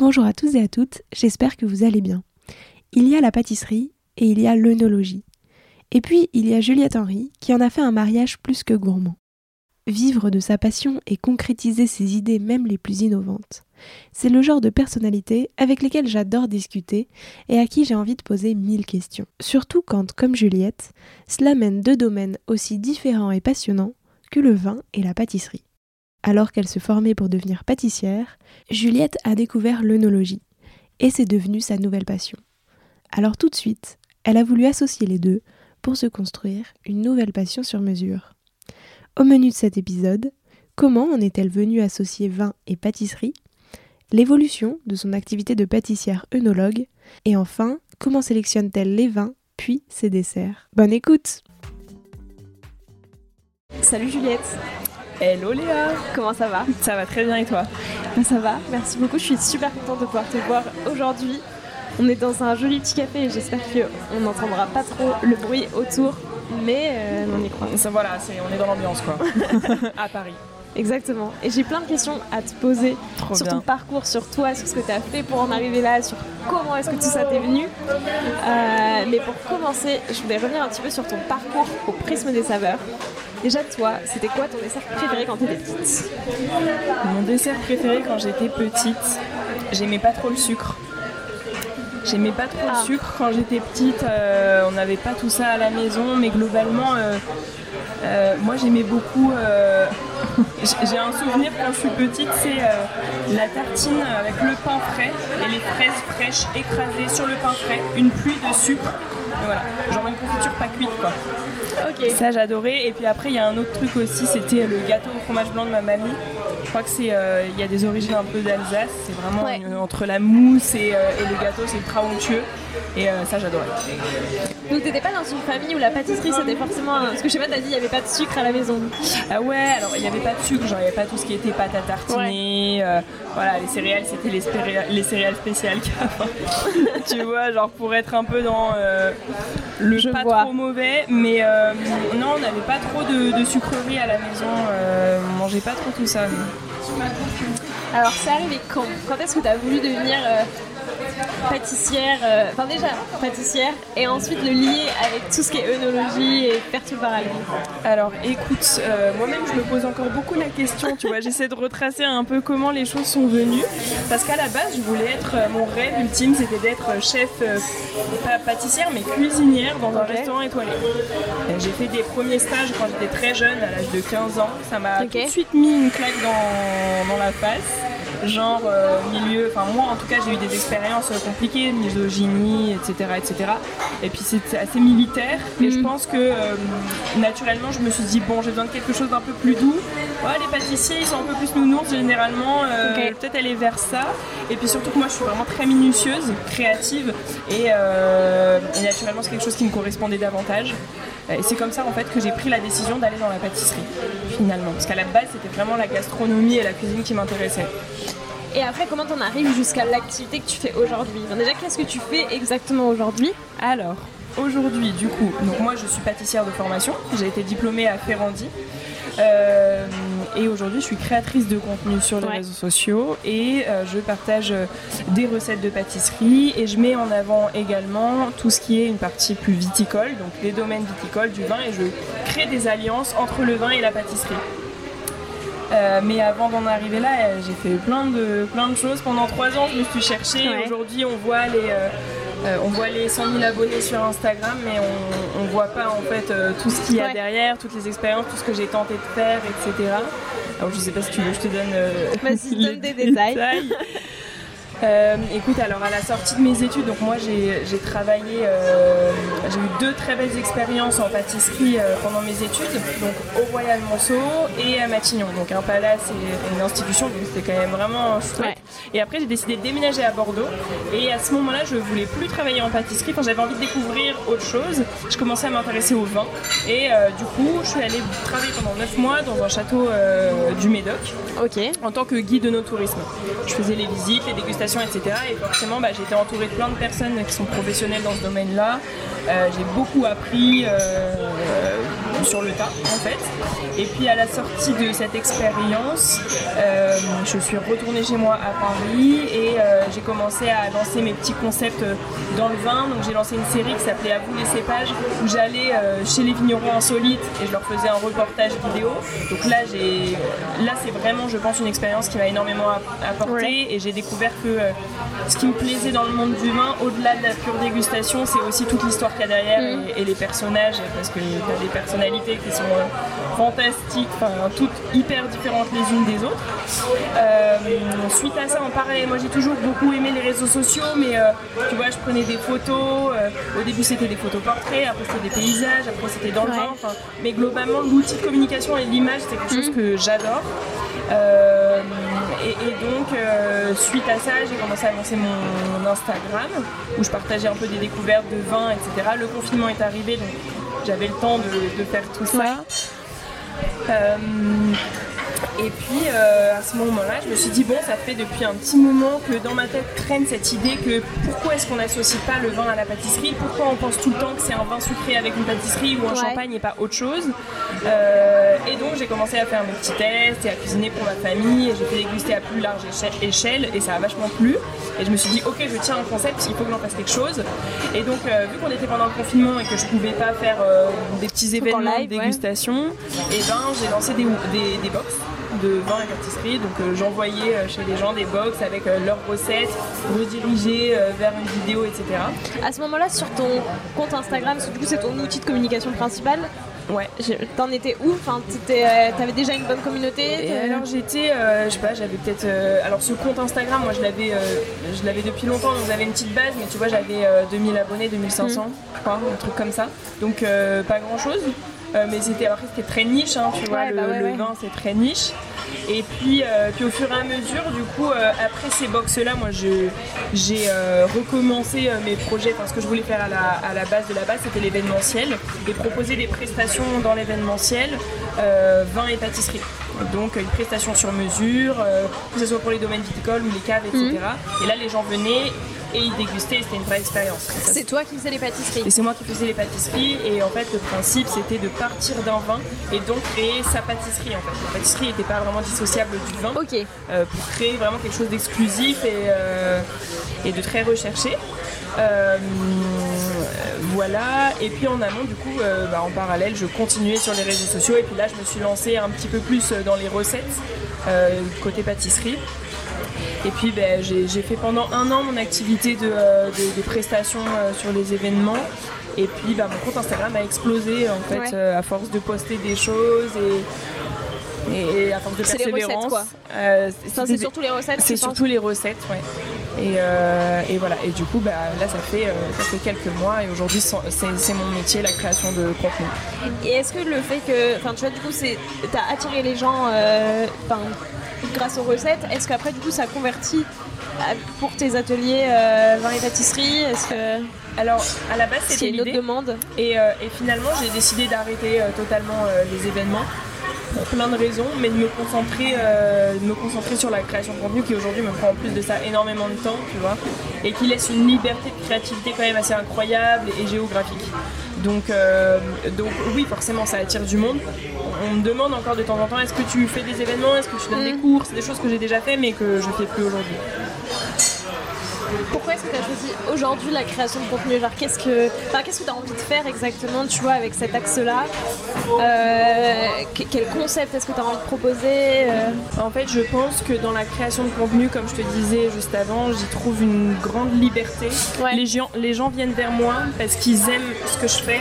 Bonjour à tous et à toutes, j'espère que vous allez bien. Il y a la pâtisserie et il y a l'œnologie. Et puis il y a Juliette Henry qui en a fait un mariage plus que gourmand. Vivre de sa passion et concrétiser ses idées même les plus innovantes. C'est le genre de personnalité avec lesquelles j'adore discuter et à qui j'ai envie de poser mille questions. Surtout quand, comme Juliette, cela mène deux domaines aussi différents et passionnants que le vin et la pâtisserie. Alors qu'elle se formait pour devenir pâtissière, Juliette a découvert l'œnologie, et c'est devenu sa nouvelle passion. Alors tout de suite, elle a voulu associer les deux pour se construire une nouvelle passion sur mesure. Au menu de cet épisode, comment en est-elle venue associer vin et pâtisserie L'évolution de son activité de pâtissière œnologue Et enfin, comment sélectionne-t-elle les vins puis ses desserts? Bonne écoute Salut Juliette Hello Léa Comment ça va? Ça va très bien et toi? Ben, Ça va, merci beaucoup. Je suis super contente de pouvoir te voir aujourd'hui. On est dans un joli petit café et j'espère qu'on n'entendra pas trop le bruit autour, mais euh, on y croit. Ça, voilà, on est dans l'ambiance quoi. à Paris. Exactement. Et j'ai plein de questions à te poser sur ton parcours, sur toi, sur ce que tu as fait pour en arriver là, sur comment est-ce que tout ça t'est venu. Euh, mais pour commencer, je voulais revenir un petit peu sur ton parcours au prisme des saveurs. Déjà, toi, c'était quoi ton dessert préféré quand tu étais petite? Mon dessert préféré quand j'étais petite, j'aimais pas trop le sucre. J'aimais pas trop le ah. sucre quand j'étais petite, euh, on n'avait pas tout ça à la maison, mais globalement, euh, euh, moi j'aimais beaucoup. J'ai un souvenir quand je suis petite, c'est la tartine avec le pain frais et les fraises fraîches écrasées sur le pain frais, une pluie de sucre voilà, genre une confiture pas cuite quoi. Ça j'adorais. Et puis après il y a un autre truc aussi, c'était le gâteau au fromage blanc de ma mamie. Je crois que c'est, euh, il y a des origines un peu d'Alsace. C'est vraiment entre la mousse et, euh, et, le gâteau, c'est ultra onctueux. Et euh, ça, j'adorais. Donc, t'étais pas dans une famille où la pâtisserie c'était forcément. Parce que je sais pas, t'as dit il y avait pas de sucre à la maison. Ah ouais, alors il y avait pas de sucre, genre il y avait pas tout ce qui était pâte à tartiner. voilà, les céréales, c'était les, les, céréales spéciales tu vois, genre pour être un peu dans le je pas trop mauvais. Mais non, on n'avait pas trop de, sucreries à la maison. on mangeait pas trop tout ça. Alors, c'est arrivé quand Quand est-ce que tu as voulu devenir euh, pâtissière euh, Enfin, déjà, pâtissière, et ensuite le lier avec tout ce qui est œnologie et faire tout le parallèle Alors, écoute, euh, moi-même, je me pose encore beaucoup la question, tu vois. J'essaie de retracer un peu comment les choses sont venues. Parce qu'à la base, je voulais être. mon rêve ultime, c'était d'être chef, pas pâtissière, mais cuisinière dans un restaurant étoilé. J'ai fait des premiers stages quand j'étais très jeune, à l'âge de 15 ans. Ça m'a tout de suite mis une claque dans, dans la face genre euh, milieu, enfin moi en tout cas j'ai eu des expériences compliquées, misogynie, etc. etc. Et puis c'est assez militaire et je mm. pense que euh, naturellement je me suis dit bon j'ai besoin de quelque chose d'un peu plus doux. Ouais, les pâtissiers ils sont un peu plus nounours généralement, euh, peut-être aller vers ça. Et puis surtout que moi je suis vraiment très minutieuse, créative et, et naturellement c'est quelque chose qui me correspondait davantage. Et c'est comme ça en fait que j'ai pris la décision d'aller dans la pâtisserie finalement. Parce qu'à la base c'était vraiment la gastronomie et la cuisine qui m'intéressaient. Et après, comment t'en arrives jusqu'à l'activité que tu fais aujourd'hui Déjà, qu'est-ce que tu fais exactement aujourd'hui Alors, aujourd'hui, du coup, donc moi je suis pâtissière de formation, j'ai été diplômée à Ferrandi. Euh, et aujourd'hui, je suis créatrice de contenu sur les réseaux sociaux et euh, je partage euh, des recettes de pâtisserie et je mets en avant également tout ce qui est une partie plus viticole, donc les domaines viticoles du vin et je crée des alliances entre le vin et la pâtisserie. Mais avant d'en arriver là, j'ai fait plein de, plein de choses. Pendant trois ans, je me suis cherchée. Aujourd'hui, on voit les, on voit les 100 000 abonnés sur Instagram, mais on, ne voit pas en fait tout ce qu'il y a derrière, toutes les expériences, tout ce que j'ai tenté de faire, etc. Alors je sais pas si tu veux, je te donne. Vas-y, donne des détails. Euh, écoute, alors à la sortie de mes études, donc moi j'ai travaillé, euh, j'ai eu deux très belles expériences en pâtisserie euh, pendant mes études, donc au Royal Monceau et à Matignon, donc un palace et une institution, donc c'était quand même vraiment chouette. Et après j'ai décidé de déménager à Bordeaux. Et à ce moment-là je voulais plus travailler en pâtisserie, quand j'avais envie de découvrir autre chose, je commençais à m'intéresser au vin. Et du coup je suis allée travailler pendant 9 mois dans un château du Médoc. En tant que guide de nos tourismes. Je faisais les visites, les dégustations etc. Et forcément, bah, été entourée de plein de personnes qui sont professionnelles dans ce domaine-là. Euh, j'ai beaucoup appris euh, sur le tas, en fait. Et puis à la sortie de cette expérience, euh, je suis retournée chez moi à Paris et j'ai commencé à lancer mes petits concepts dans le vin. Donc j'ai lancé une série qui s'appelait À vous les cépages, où j'allais chez les vignerons insolites et je leur faisais un reportage vidéo. Donc là, j'ai, là c'est vraiment, je pense, une expérience qui m'a énormément apporté et j'ai découvert que ce qui me plaisait dans le monde du vin, au-delà de la pure dégustation, c'est aussi toute l'histoire qu'il y a derrière mm. et, les personnages, parce que tu as des personnalités qui sont euh, fantastiques, toutes hyper différentes les unes des autres. Euh, suite à ça, en parallèle, moi j'ai toujours beaucoup aimé les réseaux sociaux, mais euh, tu vois, je prenais des photos. au début, c'était des photos portraits, après c'était des paysages, après c'était dans le vin. Mais globalement, l'outil de communication et l'image, c'est quelque chose mm. que j'adore. Et, donc, suite à ça, j'ai commencé à lancer mon, Instagram où je partageais un peu des découvertes de vin, etc. Le confinement est arrivé, donc j'avais le temps de, faire tout ça. Euh, et puis euh, à ce moment-là, je me suis dit, bon, ça fait depuis un petit moment que dans ma tête traîne cette idée que pourquoi est-ce qu'on n'associe pas le vin à la pâtisserie? Pourquoi on pense tout le temps que c'est un vin sucré avec une pâtisserie ou un champagne et pas autre chose? Euh, Et donc j'ai commencé à faire mes petits tests et à cuisiner pour ma famille. Et j'ai fait déguster à plus large échelle et ça a vachement plu. Et je me suis dit, ok, je tiens un concept, il faut que j'en fasse quelque chose. Et donc, euh, vu qu'on était pendant le confinement et que je pouvais pas faire des petits événements de dégustation, et j'ai lancé des, des, des box de vin et pâtisserie. Donc euh, j'envoyais euh, chez les gens des box avec euh, leurs recettes redirigées vers une vidéo, etc. À ce moment-là, sur ton compte Instagram, du coup c'est ton outil de communication principal, Ouais. T'en étais où? Enfin, t'avais déjà une bonne communauté? Alors j'étais, je sais pas, j'avais peut-être. alors ce compte Instagram, moi je l'avais, je l'avais depuis longtemps, donc j'avais une petite base, mais tu vois, j'avais 2000 abonnés, 2500, mm. je crois, un truc comme ça. Donc pas grand chose. Euh, mais c'était après c'était très niche, hein, tu vois, le, bah vin c'est très niche. Et puis, euh, puis au fur et à mesure, du coup, euh, après ces box-là, moi j'ai recommencé mes projets. Parce que je voulais faire à la, à la base de la base, c'était l'événementiel et proposer des prestations dans l'événementiel, vin et pâtisserie. Donc une prestation sur mesure, que ce soit pour les domaines viticoles ou les caves, etc. Mhm. Et là, les gens venaient et ils dégustaient, c'était une vraie expérience. C'est toi qui faisais les pâtisseries Et c'est moi qui faisais les pâtisseries et en fait le principe c'était de partir d'un vin et donc créer sa pâtisserie en fait. La pâtisserie n'était pas vraiment dissociable du vin Ok. Euh, pour créer vraiment quelque chose d'exclusif et, euh, et de très recherché. Euh, voilà, et puis en amont, du coup, bah, en parallèle, je continuais sur les réseaux sociaux et puis là, je me suis lancée un petit peu plus dans les recettes côté pâtisserie. Et puis ben, j'ai fait pendant un an mon activité de, euh, prestation euh, sur les événements. Et puis ben, mon compte Instagram a explosé en fait euh, à force de poster des choses et, à force de persévérance. C'est surtout les recettes. C'est surtout les recettes, ouais. Et, voilà. Et du coup, bah, là, ça fait, ça fait quelques mois et aujourd'hui, c'est mon métier, la création de contenu. Et est-ce que le fait que, enfin, tu vois, du coup, t'as attiré les gens, grâce aux recettes. Est-ce qu'après, du coup, ça convertit pour tes ateliers euh, vin et pâtisserie Est-ce que alors à la base c'était une autre demande et, euh, et finalement j'ai décidé d'arrêter euh, totalement les événements pour plein de raisons, mais de me concentrer, de me concentrer sur la création de contenu qui aujourd'hui me prend en plus de ça énormément de temps, tu vois, et qui laisse une liberté de créativité quand même assez incroyable et géographique. Donc, donc oui, forcément, ça attire du monde on me demande encore de temps en temps est-ce que tu fais des événements, est-ce que tu donnes des mm. cours, c'est des choses que j'ai déjà fait mais que je fais plus aujourd'hui. Pourquoi est-ce que tu as choisi aujourd'hui la création de contenu Genre, qu'est-ce que qu'est-ce que tu as envie de faire exactement, tu vois, avec cet axe-là euh, Quel concept est-ce que tu as envie de proposer euh? En fait, je pense que dans la création de contenu, comme je te disais juste avant, j'y trouve une grande liberté. Les, gens, les gens viennent vers moi parce qu'ils aiment ce que je fais.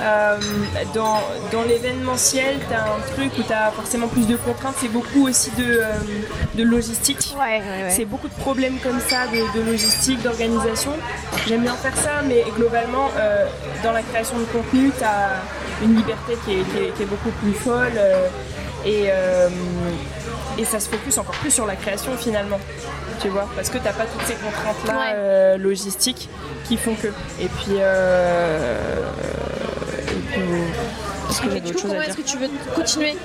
Euh, dans, dans l'événementiel, tu as un truc où tu as forcément plus de contraintes, c'est beaucoup aussi de, de logistique. C'est beaucoup de problèmes comme ça, de, logistique, d'organisation. J'aime bien faire ça, mais globalement, euh, dans la création de contenu, tu as une liberté qui est, beaucoup plus folle. Euh, et, euh, et ça se focus encore plus sur la création finalement tu vois, parce que t'as pas toutes ces contraintes-là logistiques qui font que. Et puis, et du coup, comment est-ce que tu veux continuer?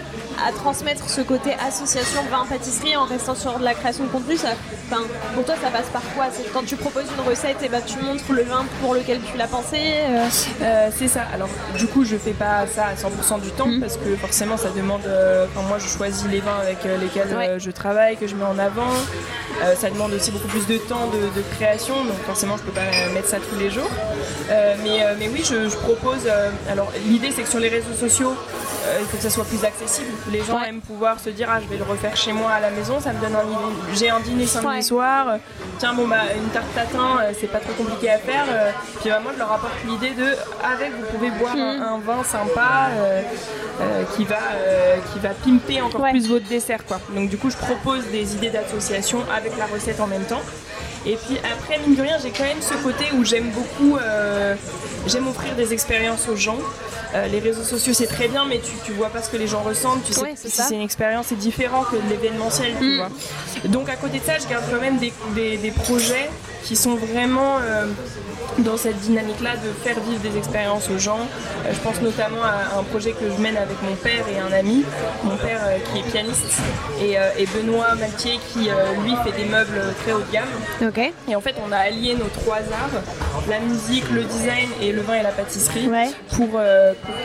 À transmettre ce côté association vin-pâtisserie en restant sur de la création de contenu ça, Pour toi, ça passe par quoi? C'est quand tu proposes une recette, et ben, tu montres le vin pour lequel tu l'as pensé euh? Euh, C'est ça. Alors, du coup, je fais pas ça à 100% du temps mhm. parce que forcément, ça demande. Euh, moi, je choisis les vins avec lesquels je travaille, que je mets en avant. ça demande aussi beaucoup plus de temps de, création, donc forcément, je peux pas mettre ça tous les jours. mais, mais oui, je, je propose. alors, l'idée, c'est que sur les réseaux sociaux, il faut que ça soit plus accessible les gens aiment pouvoir se dire ah je vais le refaire chez moi à la maison, ça me donne un j'ai un dîner samedi soir, tiens bon bah une tarte tatin euh, c'est pas trop compliqué à faire, euh, puis bah, moi je leur apporte l'idée de avec vous pouvez boire un, vin sympa euh, qui va qui va pimper encore plus votre dessert quoi. Donc du coup je propose des idées d'association avec la recette en même temps. Et puis après, mine de rien, j'ai quand même ce côté où j'aime beaucoup, j'aime offrir des expériences aux gens. Euh, les réseaux sociaux c'est très bien, mais tu, tu vois pas ce que les gens ressentent. Tu sais si c'est une expérience, c'est différent que de l'événementiel. Mm. Donc à côté de ça, je garde quand même des, des, projets qui sont vraiment euh, dans cette dynamique-là de faire vivre des expériences aux gens. Euh, je pense notamment à un projet que je mène avec mon père et un ami. Mon père qui est pianiste et, Benoît Maltier qui lui fait des meubles très haut de gamme. Et en fait, on a allié nos trois arts, la musique, le design et le vin et la pâtisserie, pour,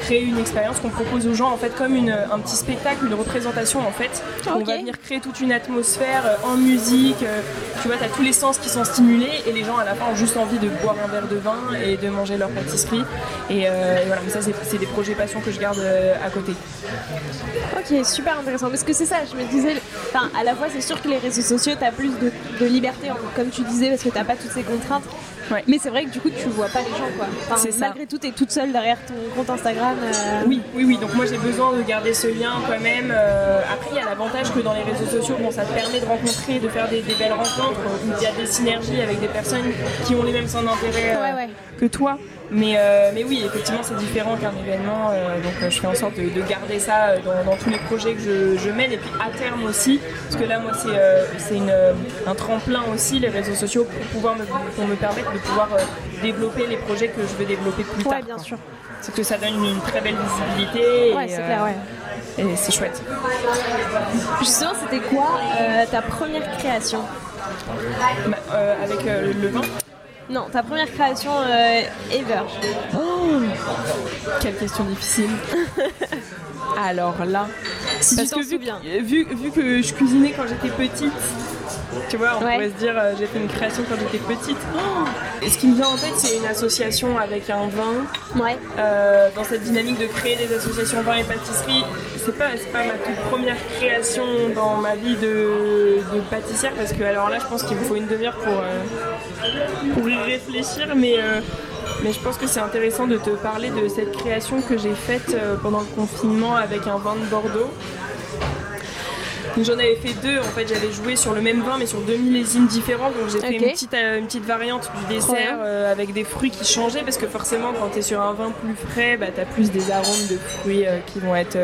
créer une expérience qu'on propose aux gens en fait comme une, un petit spectacle, une représentation en fait. On va venir créer toute une atmosphère euh, en musique. Euh, tu vois, tu as tous les sens qui sont stimulés et les gens à la fin ont juste envie de boire un verre de vin et de manger leur pâtisserie. Et, euh, voilà, mais ça c'est des projets passion que je garde à côté. Ok, super intéressant. Parce que c'est ça, je me disais, enfin, à la fois c'est sûr que les réseaux sociaux, tu as plus de, de liberté, comme tu disais, parce que tu pas toutes ces contraintes. Mais c'est vrai que du coup, tu vois pas les gens, quoi. malgré tout, tu es toute seule derrière ton compte Instagram. Euh. Oui, oui, oui. Donc moi, j'ai besoin de garder ce lien quand même. Euh, après, il y a l'avantage que dans les réseaux sociaux, bon, ça te permet de rencontrer, de faire des, belles rencontres, où il y a des synergies avec des personnes qui ont les mêmes centres d'intérêt euh, que toi. Mais, euh, mais oui, effectivement, c'est différent qu'un événement. Euh, donc, euh, je fais en sorte de, garder ça dans, tous les projets que je, mène. Et puis, à terme aussi, parce que là, moi, c'est un tremplin aussi, les réseaux sociaux, pour, pouvoir me, pour me permettre de pouvoir développer les projets que je veux développer plus ouais, tard. bien sûr. C'est que ça donne une, très belle visibilité. C'est clair, ouais. Et c'est chouette. Justement, c'était quoi ta première création? Bah, Avec le vin non, ta première création euh, ever. Oh Quelle question difficile. Alors là, si parce que vu, vu, que je cuisinais quand j'étais petite, tu vois, on pourrait se dire euh, j'ai fait une création quand j'étais petite. et ce qui me vient en tête, c'est une association avec un vin. Ouais. Euh, dans cette dynamique de créer des associations vin et pâtisserie, c'est pas, pas ma toute première création dans ma vie de, pâtissière parce que alors là, je pense qu'il me faut une demi-heure pour, euh, pour y réfléchir, mais. Mais je pense que c'est intéressant de te parler de cette création que j'ai faite pendant le confinement avec un vin de Bordeaux. J'en avais fait deux, en fait j'avais joué sur le même vin mais sur deux millésimes différents. Donc j'ai fait une petite, euh, une petite variante du dessert euh, avec des fruits qui changeaient parce que forcément quand tu es sur un vin plus frais bah, tu as plus des arômes de fruits euh, qui vont être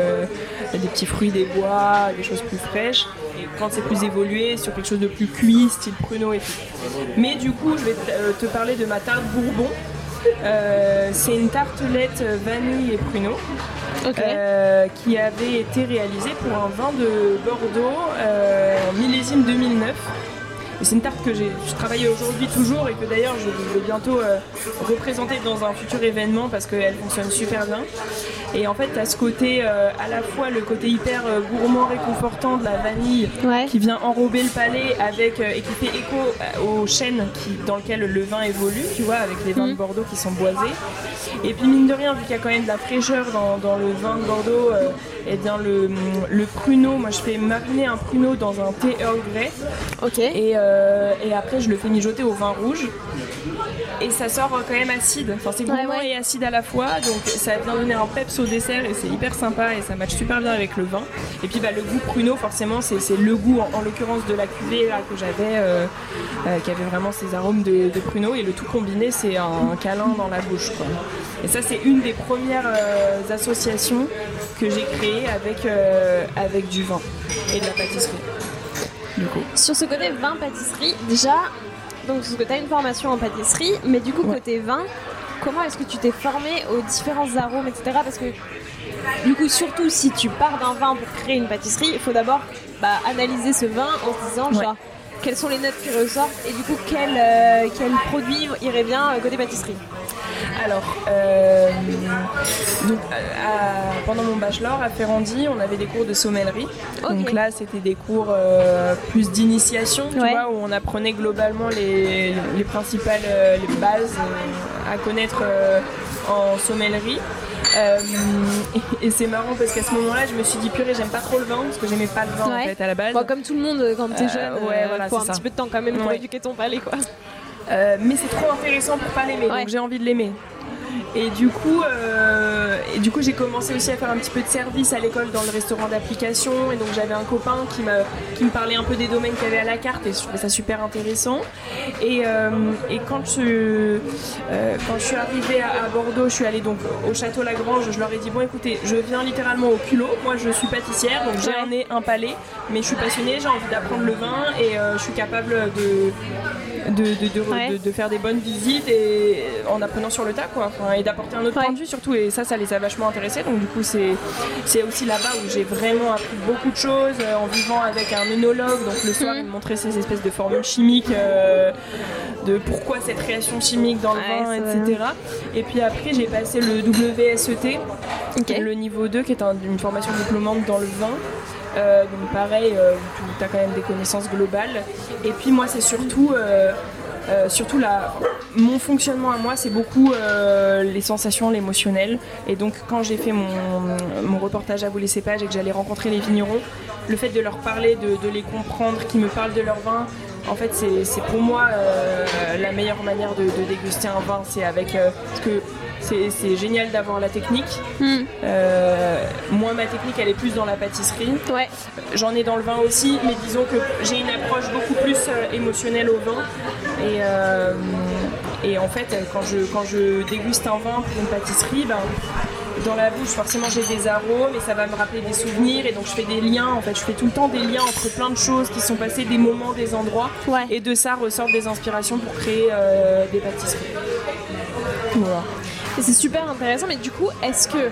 des petits fruits des bois, des choses plus fraîches. Et quand c'est plus évolué sur quelque chose de plus cuit style pruneau et tout. Mais du coup je vais te parler de ma tarte bourbon. C'est une tartelette vanille et pruneau euh, qui avait été réalisé pour un vin de Bordeaux euh, millésime 2009. C'est une tarte que j'ai travaillé aujourd'hui toujours et que d'ailleurs je vais bientôt représenter dans un futur événement parce qu'elle fonctionne super bien. Et en fait, tu as ce côté, à la fois le côté hyper gourmand, réconfortant de la vanille qui vient enrober le palais avec, et qui fait écho aux chênes qui, dans lequel le vin évolue, tu vois, avec les vins de mm. Bordeaux qui sont boisés. Et puis mine de rien, vu qu'il y a quand même de la fraîcheur dans, le vin de Bordeaux, et eh bien le, le, pruneau, moi je fais mariner un pruneau dans un thé Earl Grey. Ok. Et, euh, et, après je le fais mijoter au vin rouge. Et ça sort quand même acide. Enfin c'est gourmand et acide à la fois. Donc ça vient donner un peps au dessert et c'est hyper sympa et ça match super bien avec le vin. Et puis bah, le goût pruneau forcément c'est le goût en, l'occurrence de la cuvée que j'avais euh, euh, qui avait vraiment ces arômes de, de pruneau et le tout combiné c'est un, câlin dans la bouche. Et ça c'est une des premières associations que j'ai créées avec, avec du vin et de la pâtisserie. Sur ce côté vin-pâtisserie, déjà, donc parce que tu as une formation en pâtisserie, mais du coup, côté vin, comment est-ce que tu t'es formé aux différents arômes, etc. Parce que du coup, surtout si tu pars d'un vin pour créer une pâtisserie, il faut d'abord bah, analyser ce vin en se disant, genre, quelles sont les notes qui ressortent et du coup, quel, euh, quel produit irait bien euh, côté pâtisserie alors, euh, pendant mon bachelor à Ferrandi, on avait des cours de sommellerie. Donc là, c'était des cours euh, plus d'initiation, tu vois, où on apprenait globalement les, principales euh, bases à connaître en sommellerie. et, c'est marrant parce qu'à ce moment-là, je me suis dit purée, j'aime pas trop le vin parce que j'aimais pas le vin en fait à la base. comme tout le monde quand t'es jeune, ouais, voilà, faut un petit peu de temps quand même pour éduquer ton palais quoi. Mais c'est trop intéressant pour pas l'aimer, donc j'ai envie de l'aimer. Et du coup, euh, et du coup, j'ai commencé aussi à faire un petit peu de service à l'école dans le restaurant d'application. Et donc j'avais un copain qui, qui me parlait un peu des domaines qu'il y avait à la carte et je trouvais ça super intéressant. Et, euh, et quand, je, euh, quand je suis arrivée à, Bordeaux, je suis allée donc au château Lagrange. Je leur ai dit bon, écoutez, je viens littéralement au culot. Moi, je suis pâtissière, donc j'ai un nez, un palais, mais je suis passionnée, j'ai envie d'apprendre le vin et je suis capable de de, de, faire des bonnes visites et en apprenant sur le tas quoi. Et d'apporter un autre point de vue surtout. Et ça ça les a vachement intéressés. Donc du coup c'est c'est aussi là-bas où j'ai vraiment appris beaucoup de choses euh, en vivant avec un œnologue donc le soir mhm. il me montrait ces espèces de formules chimiques euh, de pourquoi cette réaction chimique dans le vin etc et puis après j'ai passé le WSET le niveau 2 qui est une formation diplômante dans le vin euh, donc pareil, euh, tu as quand même des connaissances globales. Et puis moi, c'est surtout... Euh, surtout mon fonctionnement à moi, c'est beaucoup les sensations, l'émotionnel. Et donc, quand j'ai fait mon, mon reportage à vous les cépages et que j'allais rencontrer les vignerons, le fait de leur parler, de, les comprendre, qu'ils me parlent de leur vin, en fait, c'est pour moi la meilleure manière de, déguster un vin. C'est avec. parce que c'est génial d'avoir la technique. Hmm. Euh, moi, ma technique, elle est plus dans la pâtisserie. Ouais. J'en ai dans le vin aussi, mais disons que j'ai une approche beaucoup plus euh, émotionnelle au vin. Et, euh, et en fait, quand je, quand je déguste un vin pour une pâtisserie, ben, dans la bouche, forcément, j'ai des arômes et ça va me rappeler des souvenirs. Et donc, je fais des liens. En fait, je fais tout le temps des liens entre plein de choses qui sont passées, des moments, des endroits. Et de ça ressortent des inspirations pour créer des pâtisseries. Voilà c'est super intéressant, mais du coup, est-ce que.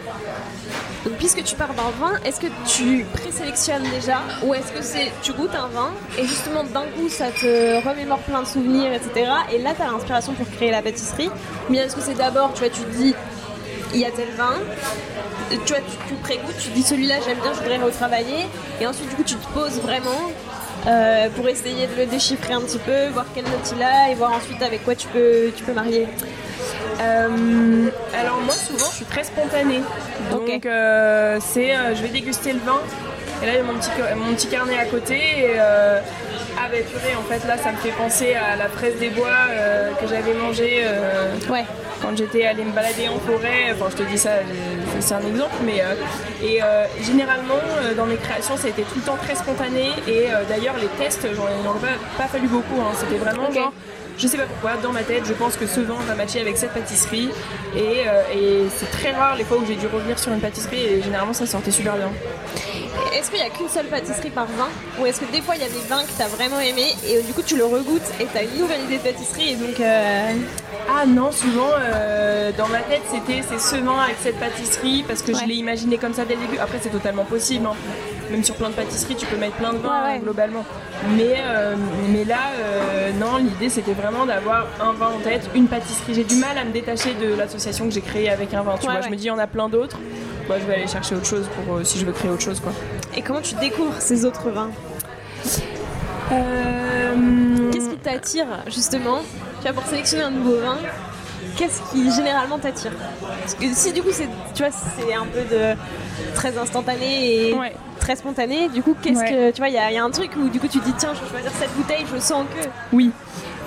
puisque tu pars d'un vin, est-ce que tu présélectionnes déjà ou est-ce que c'est tu goûtes un vin et justement d'un coup ça te remémore plein de souvenirs, etc. Et là tu as l'inspiration pour créer la pâtisserie Ou bien est-ce que c'est d'abord, tu vois, tu te dis il y a tel vin, tu vois, tu, tu tu te dis celui-là j'aime bien, je voudrais retravailler et ensuite du coup tu te poses vraiment euh, pour essayer de le déchiffrer un petit peu, voir quelle note il a et voir ensuite avec quoi tu peux, tu peux marier euh, alors moi souvent je suis très spontanée. Donc euh, c'est je vais déguster le vin et là il y a mon petit, mon petit carnet à côté et ah bah purée en fait là ça me fait penser à la fraise des bois que j'avais mangé ouais. quand j'étais allée me balader en forêt. Enfin je te dis ça, c'est un exemple mais et généralement dans mes créations ça a été tout le temps très spontané et d'ailleurs les tests j'en ai pas, pas, fallu beaucoup. Hein. C'était vraiment genre je sais pas pourquoi, dans ma tête, je pense que ce vin va matcher avec cette pâtisserie. Euh, et, c'est très rare les fois où j'ai dû revenir sur une pâtisserie et généralement ça sortait super bien. Est-ce qu'il n'y a qu'une seule pâtisserie par vin? Ou est-ce que des fois il y a des vins que tu as vraiment aimé et du coup tu le regoutes et tu as une nouvelle idée de pâtisserie et donc. Euh, ah non, souvent euh, dans ma tête c'était c'est ce vin avec cette pâtisserie parce que je l'ai imaginé comme ça dès le début. Après c'est totalement possible. Hein. Même sur plein de pâtisseries tu peux mettre plein de vins globalement. Mais, mais là vraiment, l'idée c'était vraiment d'avoir un vin en tête, une pâtisserie. J'ai du mal à me détacher de l'association que j'ai créée avec un vin. Tu vois, je me dis, il y en a plein d'autres. Moi, je vais aller chercher autre chose pour si je veux créer autre chose, quoi. Et comment tu découvres ces autres vins Qu'est-ce qui t'attire justement Tu vas pour sélectionner un nouveau vin qu'est-ce qui généralement t'attire Parce que si du coup c'est tu vois c'est un peu de très instantané et très spontané, du coup qu'est-ce que tu vois il y, a un truc où du coup tu dis tiens je vais choisir cette bouteille, je sens que oui.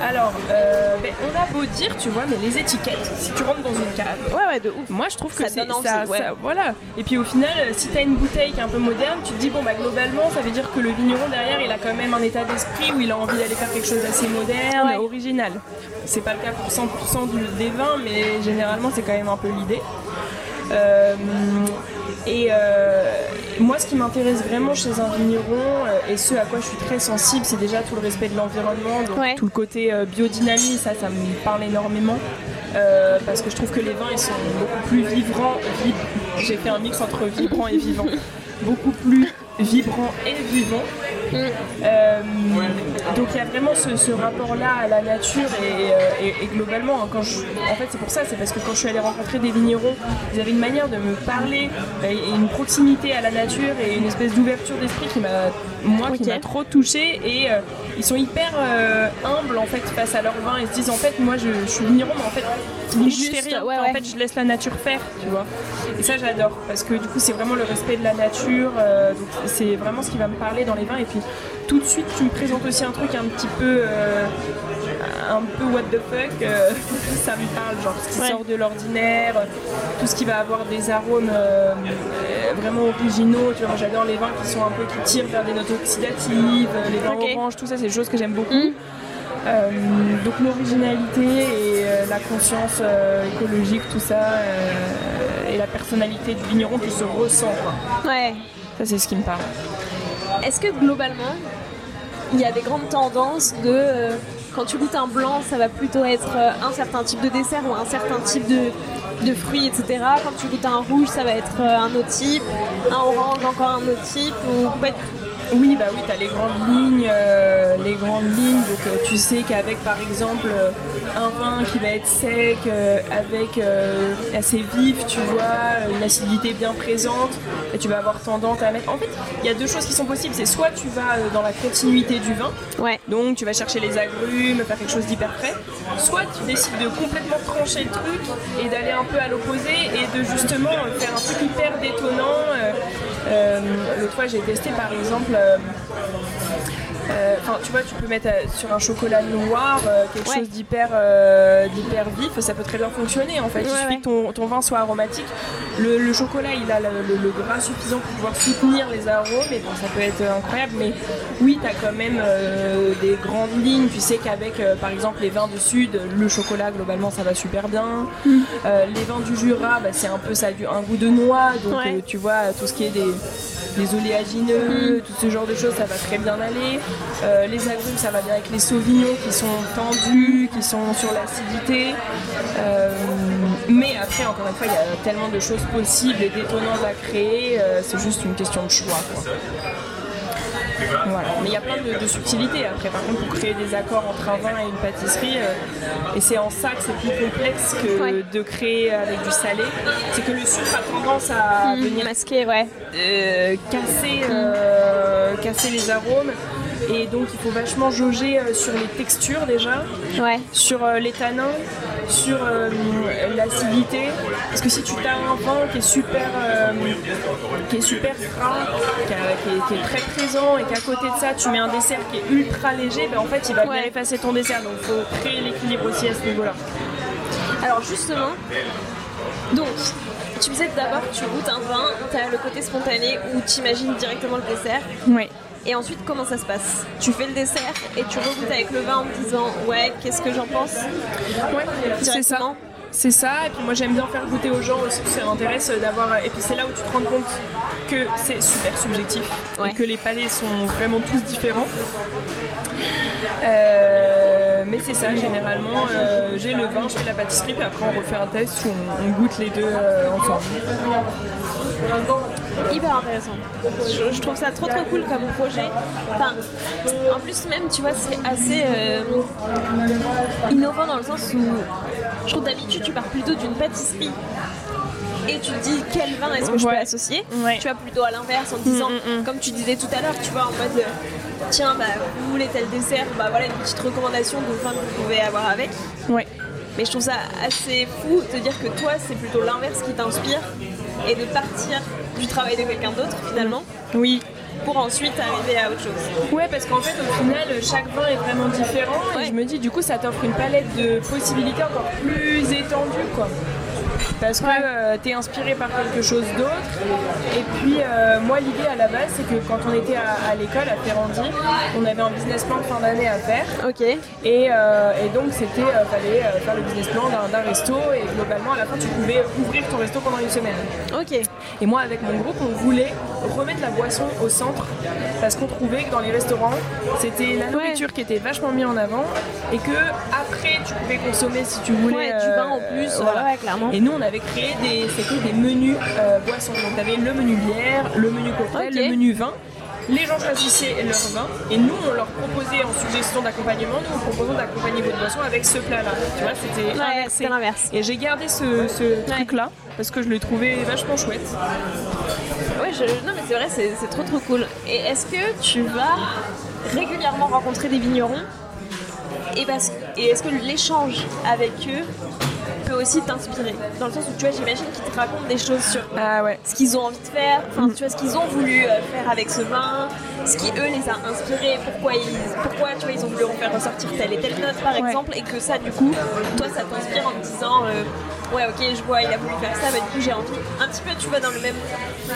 Alors, euh, ben, on a beau dire, tu vois, mais les étiquettes, si tu rentres dans une cave, ouais, ouais, de ouf. Moi, je trouve que ça donne ça, voilà. Et puis au final, si t'as une bouteille qui est un peu moderne, tu te dis bon bah globalement, ça veut dire que le vigneron derrière, il a quand même un état d'esprit où il a envie d'aller faire quelque chose d'assez moderne, original. C'est pas le cas pour 100% des vins, mais généralement, c'est quand même un peu l'idée. Euh, et euh, moi, ce qui m'intéresse vraiment chez un vigneron, euh, et ce à quoi je suis très sensible, c'est déjà tout le respect de l'environnement, donc tout le côté biodynamie, ça, ça me parle énormément. parce que je trouve que les vins ils sont beaucoup plus vibrants. J'ai fait un mix entre vibrant et vivant. beaucoup plus vibrant et vivant. Euh, donc il y a vraiment ce, rapport-là à la nature et, euh, globalement, hein, quand je, en fait c'est pour ça, c'est parce que quand je suis allée rencontrer des vignerons, ils avaient une manière de me parler et une proximité à la nature et une espèce d'ouverture d'esprit qui m'a, moi, qui m'a trop touchée et euh, ils sont hyper humbles en fait face à leur vin et se disent en fait moi je, suis vigneron mais en fait. Je fais rien, en fait je laisse la nature faire, tu vois. Et ça j'adore parce que du coup c'est vraiment le respect de la nature, donc c'est vraiment ce qui va me parler dans les vins. Et puis tout de suite tu me présentes aussi un truc un petit peu euh, un peu what the fuck euh, ça me parle genre ce qui sort de l'ordinaire tout ce qui va avoir des arômes euh, vraiment originaux tu vois j'adore les vins qui sont un peu qui tirent vers des notes oxydatives les vins oranges tout ça c'est des choses que j'aime beaucoup mm. donc l'originalité et la conscience écologique, tout ça, et la personnalité du vigneron qui se ressent. Ouais. Ça c'est ce qui me parle. Est-ce que globalement, il y a des grandes tendances de euh, quand tu goûtes un blanc, ça va plutôt être euh, un certain type de dessert ou un certain type de, de fruits, etc. Quand tu goûtes un rouge, ça va être euh, un autre type, un orange, encore un autre type, ou oui, bah oui, tu as les grandes lignes, euh, les grandes lignes. Donc tu sais qu'avec par exemple un vin qui va être sec, avec assez vif, tu vois, une acidité bien présente, et tu vas avoir tendance à mettre. En fait, il y a deux choses qui sont possibles. C'est soit tu vas dans la continuité du vin, ouais. donc tu vas chercher les agrumes, faire quelque chose d'hyper frais, soit tu décides de complètement trancher le truc et d'aller un peu à l'opposé et de justement faire un truc hyper détonnant. L'autre fois, j'ai testé par exemple euh, euh, enfin, tu vois, tu peux mettre euh, sur un chocolat noir quelque chose d'hyper d'hyper vif, ça peut très bien fonctionner en fait. Il suffit que ton, vin soit aromatique. Le, chocolat, il a le, gras suffisant pour pouvoir soutenir les arômes, et bon, ça peut être incroyable. Mais oui, tu as quand même des grandes lignes. Tu sais qu'avec, par exemple, les vins du sud, le chocolat globalement, ça va super bien. Mm. les vins du Jura, bah, c'est un peu ça, un goût de noix, donc tu vois tout ce qui est des les oléagineux, mhm. tout ce genre de choses, ça va très bien aller. Euh, les agrumes, ça va bien avec les sauvignons qui sont tendus, qui sont sur l'acidité. Euh, mais après, encore une fois, il y a tellement de choses possibles et détonnantes à créer, euh, c'est juste une question de choix. Mais il y a plein de, subtilités après. Par contre, pour créer des accords entre un vin et une pâtisserie, euh, et c'est en ça que c'est plus complexe que de créer avec du salé, c'est que le sucre a tendance à mmh, venir masquer, ouais. Euh, casser, euh, casser les arômes. Et donc il faut vachement jauger sur les textures déjà, ouais. sur les tanins, sur euh, l'acidité. Parce que si tu as un vin qui est super, euh, qui est super gras, qui, est, très présent et qu'à côté de ça tu mets un dessert qui est ultra léger, ben en fait il va bien effacer ton dessert. Donc il faut créer l'équilibre aussi à ce niveau-là. Alors justement, donc tu disais d'abord tu goûtes un vin, tu as le côté spontané où tu imagines directement le dessert. Oui. Et ensuite, comment ça se passe? Tu fais le dessert et tu regoutes avec le vin en te disant Ouais, qu'est-ce que j'en pense? Ouais, c'est ça. C'est ça, et puis moi j'aime bien faire goûter aux gens aussi, ça m'intéresse d'avoir. Et puis c'est là où tu te rends compte que c'est super subjectif et que les palais sont vraiment tous différents. Euh, mais c'est ça, généralement, euh, j'ai le vin, je fais la pâtisserie, puis après on refait un test où on, goûte les deux euh, ensemble. Hyper intéressant. Je, trouve ça trop trop cool comme projet. Enfin, en plus même, tu vois, c'est assez euh, innovant dans le sens où je trouve d'habitude tu pars plutôt d'une pâtisserie et tu te dis quel vin est-ce que je peux associer. Tu vas plutôt à l'inverse en disant, mm, mm, mm. comme tu disais tout à l'heure, tu vois, en mode tiens, bah, vous voulez tel dessert, bah voilà une petite recommandation de vin que vous pouvez avoir avec. Ouais. Mais je trouve ça assez fou de dire que toi, c'est plutôt l'inverse qui t'inspire et de partir du travail de quelqu'un d'autre finalement. Oui. Pour ensuite arriver à autre chose. Ouais, parce qu'en fait, au final, chaque vin est vraiment différent. Et je me dis, du coup, ça t'offre une palette de possibilités encore plus étendue, quoi parce que euh, tu es inspiré par quelque chose d'autre. Et puis, euh, moi, l'idée à la base, c'est que quand on était à, l'école à Ferrandi, on avait un business plan de fin d'année à faire. Ok. Et, euh, donc, c'était, fallait faire le business plan d'un resto et globalement, à la fin, tu pouvais ouvrir ton resto pendant une semaine. Ok. Et moi, avec mon groupe, on voulait remettre la boisson au centre parce qu'on trouvait que dans les restaurants, c'était la nourriture qui était vachement mise en avant et que après, tu pouvais consommer si tu voulais du vin en plus. Voilà. clairement. Et nous, on avait créé des, c'était des menus euh, boissons. Donc, tu avais le menu bière, le menu cocktail, le menu vin. Les gens choisissaient leur vin et nous, on leur proposait en suggestion d'accompagnement, nous, on proposons d'accompagner votre boisson avec ce plat-là. Tu vois, c'était l'inverse. Et j'ai gardé ce, truc-là parce que je l'ai trouvé vachement chouette. Ouais, non, mais c'est vrai, c'est trop trop cool. Et est-ce que tu vas régulièrement rencontrer des vignerons? Et, et est-ce que l'échange avec eux aussi t'inspirer. Dans le sens où tu vois, j'imagine qu'ils te racontent des choses sur ah ce qu'ils ont envie de faire, enfin, mm. tu vois, ce qu'ils ont voulu euh, faire avec ce vin, ce qui eux les a inspirés, pourquoi ils, pourquoi tu vois, ils ont voulu en faire ressortir telle et telle note par exemple, et que ça, du coup, toi, ça t'inspire en te disant. Euh, ouais ok je vois il a voulu faire ça bah du coup j'ai envie. Un petit peu tu vois dans le même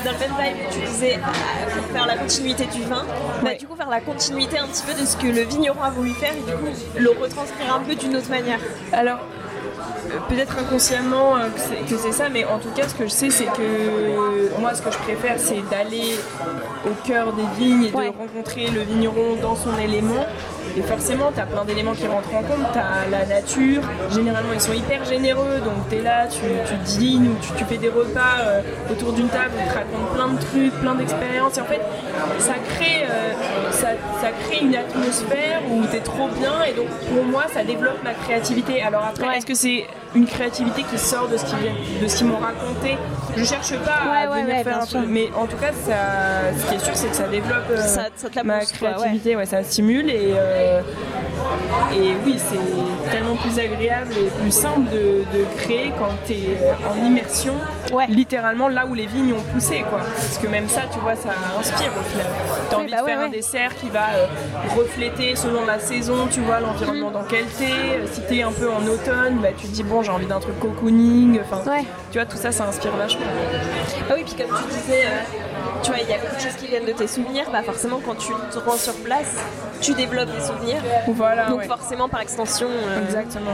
dans le même vibe tu disais euh, pour faire la continuité du vin. Bah du coup faire la continuité un petit peu de ce que le vigneron a voulu faire et du coup le retranscrire un peu d'une autre manière. Alors peut-être inconsciemment euh, que c'est ça, mais en tout cas, ce que je sais, c'est que moi, ce que je préfère, c'est d'aller au cœur des vignes et de rencontrer le vigneron dans son élément. Et forcément, tu as plein d'éléments qui rentrent en compte. Tu as la nature, généralement, ils sont hyper généreux, donc tu es là, tu, tu dînes ou tu, fais des repas euh, autour d'une table, ils te racontent plein de trucs, plein d'expériences. Et en fait, ça crée, euh, ça, ça, crée une atmosphère où tu es trop bien, et donc pour moi, ça développe ma créativité. Alors après, est-ce que c'est une créativité qui sort de ce qu'ils m'ont raconté. Je cherche pas à venir faire un truc, mais en tout cas, ça, ce qui est sûr, c'est que ça développe euh, ma créativité, ouais, ça stimule et, euh, et oui, c'est tellement plus agréable et plus simple de, créer quand tu es en immersion, littéralement là où les vignes ont poussé. Quoi. Parce que même ça, tu vois, ça inspire au final. Tu as envie bah de faire un dessert qui va euh, refléter selon la saison, tu vois, l'environnement mm. dans lequel tu es. Si tu es un peu en automne, bah, tu te dis, bon, j'ai envie d'un truc cocooning. Enfin, Tu vois, tout ça, ça inspire vachement. Ah oui, puis comme tu disais, euh, tu vois, il y a beaucoup de choses qui viennent de tes souvenirs. Bah forcément, quand tu te rends sur place, tu développes des souvenirs. Voilà, Donc forcément, par extension. Euh, Exactement.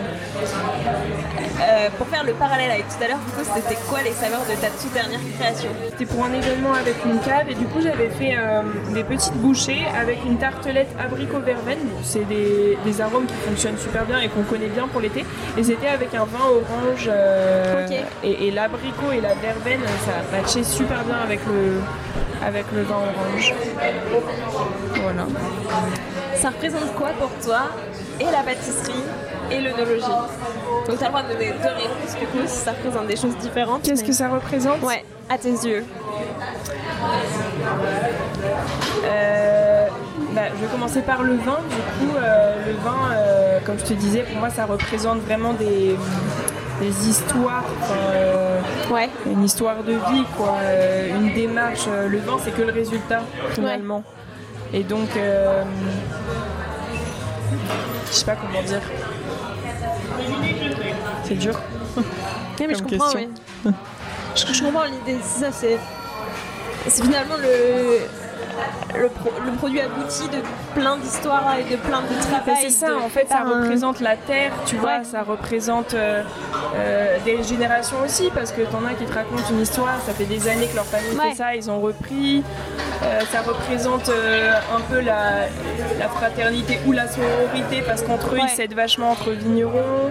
Euh, pour faire le parallèle avec tout à l'heure, c'était quoi les saveurs de ta toute dernière création? C'était pour un événement avec une cave et du coup j'avais fait euh, des petites bouchées avec une tartelette abricot verveine. C'est des, arômes qui fonctionnent super bien et qu'on connaît bien pour l'été. Et c'était avec un vin orange et, l'abricot et la verveine, ça matchait super bien avec le, avec le vin orange. Voilà. Ça représente quoi pour toi et la pâtisserie et l'œnologie Donc tu as le droit de donner deux réponses du coup si ça représente des choses différentes. Qu'est-ce que ça représente? Ouais, à tes yeux. Euh, bah, je vais commencer par le vin. Du coup, euh, le vin, euh, comme je te disais, pour moi, ça représente vraiment des, histoires. ouais. Une histoire de vie, quoi. une démarche. Le vin, c'est que le résultat, finalement. Et donc, euh, je sais pas comment dire. C'est dur. mais je comprends, oui. je, je comprends l'idée, c'est ça, c'est. C'est finalement le, le, produit abouti de plein d'histoires et de plein de travail. C'est ça, en fait, ça représente la terre, tu vois, ça représente euh, euh, des générations aussi, parce que t'en as qui te racontent une histoire, ça fait des années que leur famille fait ça, ils ont repris. ça représente un peu la, la, fraternité ou la sororité parce qu'entre eux ils s'aident vachement entre vignerons.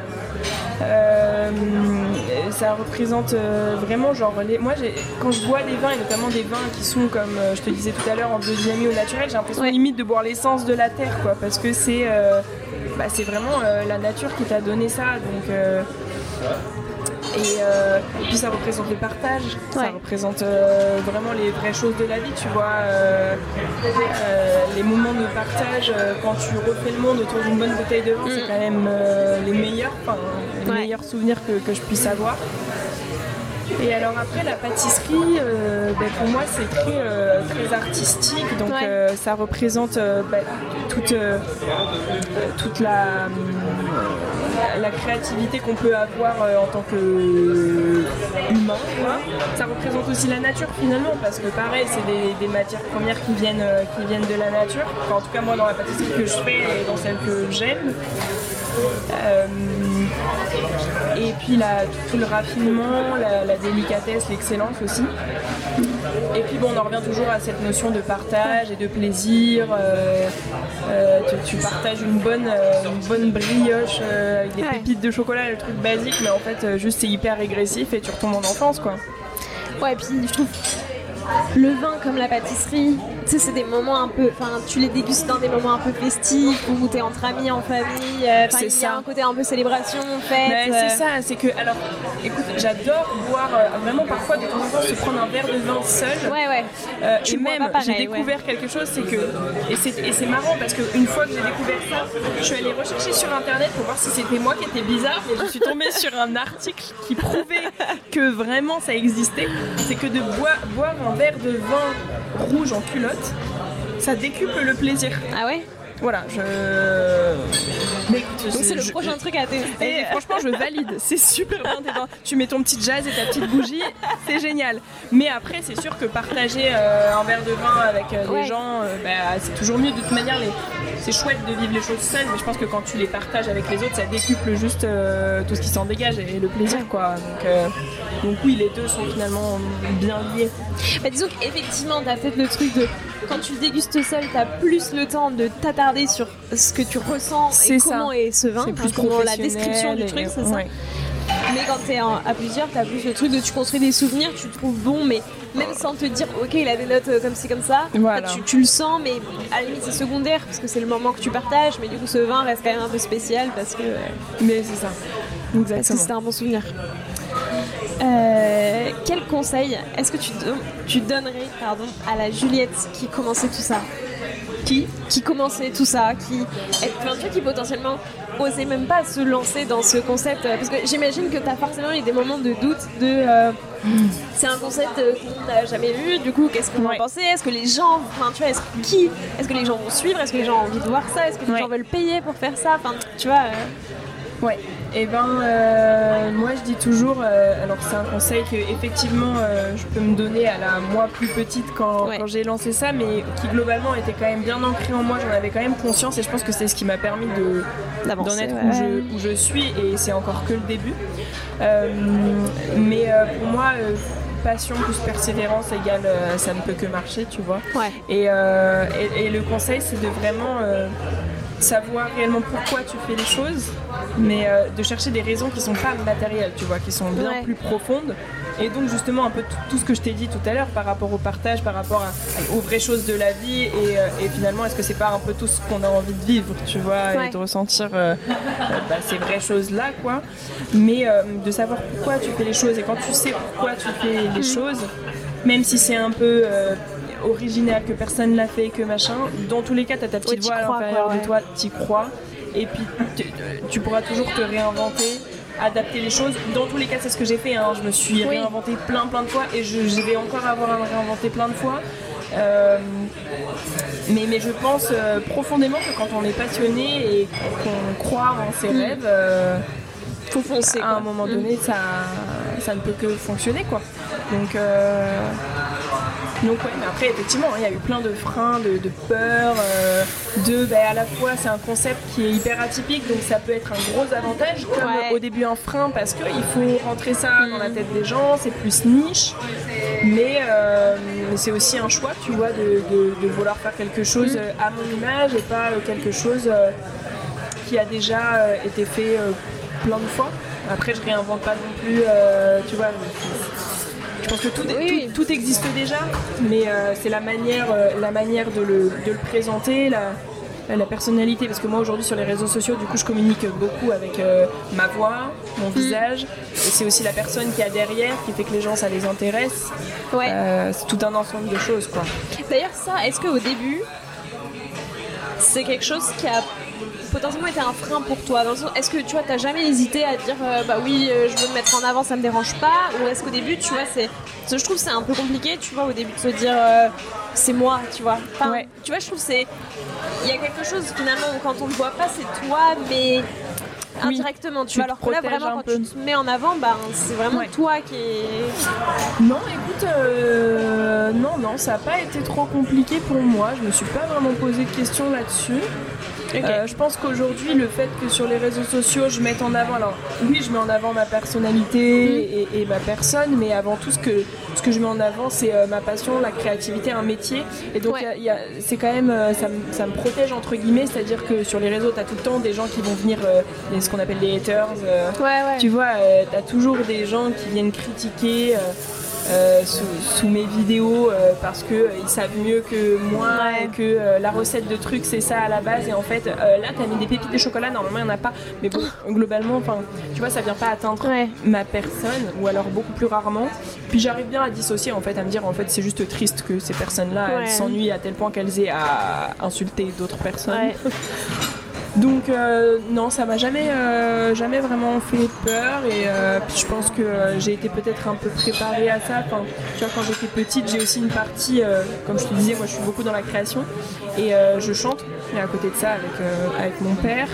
Ça représente vraiment genre les... moi quand je bois des vins et notamment des vins qui sont comme je te disais tout à l'heure en deuxième au naturel j'ai l'impression limite de boire l'essence de la terre quoi parce que c'est bah, c'est vraiment la nature qui t'a donné ça donc euh, et, puis ça représente le partage, ça représente euh, vraiment les vraies choses de la vie, tu vois. Euh, les moments de partage, quand tu refais le monde autour d'une bonne bouteille de vin, c'est mm. quand même les meilleurs, les meilleurs souvenirs que, que je puisse avoir. Et alors après la pâtisserie, ben, pour moi c'est très, très artistique, donc ça représente ben, toute, toute la, la créativité qu'on peut avoir en tant qu'humain. Ça représente aussi la nature finalement, parce que pareil c'est des, matières premières qui viennent, qui viennent de la nature. en tout cas moi dans la pâtisserie que je fais et dans celle que j'aime. et puis tout le raffinement, la délicatesse, l'excellence aussi. Et puis bon, on en revient toujours à cette notion de partage et de plaisir. Euh, euh, tu, partages une bonne, euh, une bonne brioche avec des pépites de chocolat, le truc basique, mais en fait juste c'est hyper régressif et tu retombes en enfance quoi. Ouais, et puis je trouve le vin comme la pâtisserie, tu sais, c'est des moments un peu. Enfin, tu les dégustes dans des moments un peu festifs où t'es entre amis, en famille. Euh, c'est il y a un côté un peu célébration, fête. c'est ça, c'est que. Alors, écoute, j'adore boire euh, vraiment parfois de temps en temps se prendre un verre de vin seul. Ouais, ouais. Euh, et même, j'ai découvert quelque chose, c'est que. Et c'est marrant parce qu'une fois que j'ai découvert ça, je suis allée rechercher sur internet pour voir si c'était moi qui étais bizarre et je suis tombée sur un article qui prouvait que vraiment ça existait. C'est que de boire, boire un verre de vin rouge en culotte, ça décuple le plaisir. Ah ouais? Voilà, je. Mais c'est le prochain truc à tester. Et franchement, je valide. C'est super bien. Tu mets ton petit jazz et ta petite bougie, c'est génial. Mais après, c'est sûr que partager euh, un verre de vin avec euh, des gens, euh, bah, c'est toujours mieux. De toute manière, les... c'est chouette de vivre les choses seules, mais je pense que quand tu les partages avec les autres, ça décuple juste tout ce qui s'en dégage et, le plaisir, quoi. Donc, donc oui, les deux sont finalement bien liés. Bah, disons qu'effectivement, t'as peut-être le truc de quand tu le dégustes seul, t'as plus le temps de t'attarder sur ce que tu ressens et comment est ce vin, plus comment la description du truc, c'est ça. Mais quand t'es à plusieurs, t'as plus le truc de tu construis des souvenirs, tu trouves bon, mais même sans te dire ok il a des notes euh, comme ci comme ça, tu, le sens, mais à la limite c'est secondaire parce que c'est le moment que tu partages, mais du coup ce vin reste quand même un peu spécial parce que. Mais c'est ça. Parce que c'était un bon souvenir. Euh, quel conseil est-ce que tu, tu donnerais pardon, à la Juliette qui commençait tout ça? Qui Qui commençait tout ça, qui est qui potentiellement osait même pas se lancer dans ce concept euh, Parce que j'imagine que tu as forcément eu des moments de doute de euh, c'est un concept qu'on n'a jamais vu, du coup qu'est-ce qu'on va en penser Est-ce que les gens, enfin tu vois, est-ce qui? Est-ce que les gens vont suivre? Est-ce que les gens ont envie de voir ça? Est-ce que les gens veulent payer pour faire ça? Enfin tu vois. Ouais. Et eh ben, euh, moi je dis toujours, euh, alors c'est un conseil que effectivement euh, je peux me donner à la moi plus petite quand, j'ai lancé ça, mais qui globalement était quand même bien ancré en moi. J'en avais quand même conscience et je pense que c'est ce qui m'a permis de d'en être où, je, suis et c'est encore que le début. mais pour moi passion plus persévérance égale ça ne peut que marcher, tu vois. Et, et, le conseil, c'est de vraiment savoir réellement pourquoi tu fais les choses, mais euh, de chercher des raisons qui sont pas matérielles, tu vois, qui sont bien plus profondes. Et donc justement un peu tout ce que je t'ai dit tout à l'heure par rapport au partage, par rapport aux vraies choses de la vie et, euh, finalement est-ce que c'est pas un peu tout ce qu'on a envie de vivre, tu vois, et de ressentir euh, bah, ces vraies choses là quoi. Mais de savoir pourquoi tu fais les choses et quand tu sais pourquoi tu fais les mm. choses, même si c'est un peu original, que personne l'a fait, que machin. Dans tous les cas, tu as ta petite voix à l'intérieur de toi, tu crois. Et puis tu, pourras toujours te réinventer, adapter les choses. Dans tous les cas, c'est ce que j'ai fait. Hein. Je me suis réinventé plein plein de fois et je, vais encore avoir à me réinventer plein de fois. Euh, mais, mais je pense euh, profondément que quand on est passionné et qu'on croit en ses mm. rêves, euh, faut foncer. À un moment donné, ça, ça ne peut que fonctionner quoi. Donc donc ouais, mais après effectivement, il y a eu plein de freins, de, peurs, euh, de ben, à la fois c'est un concept qui est hyper atypique, donc ça peut être un gros avantage, comme au début un frein parce qu'il faut rentrer ça dans la tête des gens, c'est plus niche, mais, euh, mais c'est aussi un choix, tu vois, de, vouloir faire quelque chose mm. à mon image et pas quelque chose qui a déjà été fait plein de fois. Après, je réinvente pas non plus, tu vois. Je pense que tout, tout, existe déjà, mais c'est la manière, la manière de le, de le présenter, la, la personnalité, parce que moi aujourd'hui sur les réseaux sociaux, du coup, je communique beaucoup avec euh, ma voix, mon mm. visage, et c'est aussi la personne qui a derrière qui fait que les gens ça les intéresse. Ouais. Euh, c'est tout un ensemble de choses, quoi. D'ailleurs, ça, est-ce qu'au début, c'est quelque chose qui a potentiellement été un frein pour toi Est-ce que tu vois, t'as jamais hésité à dire euh, bah oui, je veux me mettre en avant, ça me dérange pas Ou est-ce qu'au début, tu vois, c'est. Je trouve c'est un peu compliqué, tu vois, au début de se dire c'est moi, tu vois. Tu vois, je trouve c'est. Il y a quelque chose finalement où quand on ne voit pas, c'est toi, mais indirectement, tu, vois. Alors que là, vraiment, quand tu te mets en avant, bah, c'est vraiment toi qui est. Non, écoute, euh, non, non, ça n'a pas été trop compliqué pour moi. Je me suis pas vraiment posé de questions là-dessus. Euh, je pense qu'aujourd'hui, le fait que sur les réseaux sociaux, je mette en avant, alors oui, je mets en avant ma personnalité mm. et, ma personne, mais avant tout, ce que, ce que je mets en avant, c'est euh, ma passion, la créativité, un métier. Et donc, c'est quand même, euh, ça, me protège entre guillemets, c'est-à-dire que sur les réseaux, tu as tout le temps des gens qui vont venir, ce qu'on appelle les haters. tu vois, tu as toujours des gens qui viennent critiquer. Euh, sous, mes vidéos euh, parce qu'ils euh, ils savent mieux que moi que la recette de trucs c'est ça à la base. Et en fait là t'as mis des pépites de chocolat normalement il n'y en a pas. Mais bon globalement enfin tu vois ça vient pas atteindre ma personne ou alors beaucoup plus rarement. Puis j'arrive bien à dissocier en fait à me dire en fait c'est juste triste que ces personnes là s'ennuient à tel point qu'elles aient à insulter d'autres personnes Donc euh, non, ça m'a jamais, euh, jamais vraiment fait peur et euh, puis je pense que j'ai été peut-être un peu préparée à ça. Tu vois, quand j'étais petite, j'ai aussi une partie, comme je te disais, moi je suis beaucoup dans la création et je chante. Et à côté de ça, avec, avec mon père,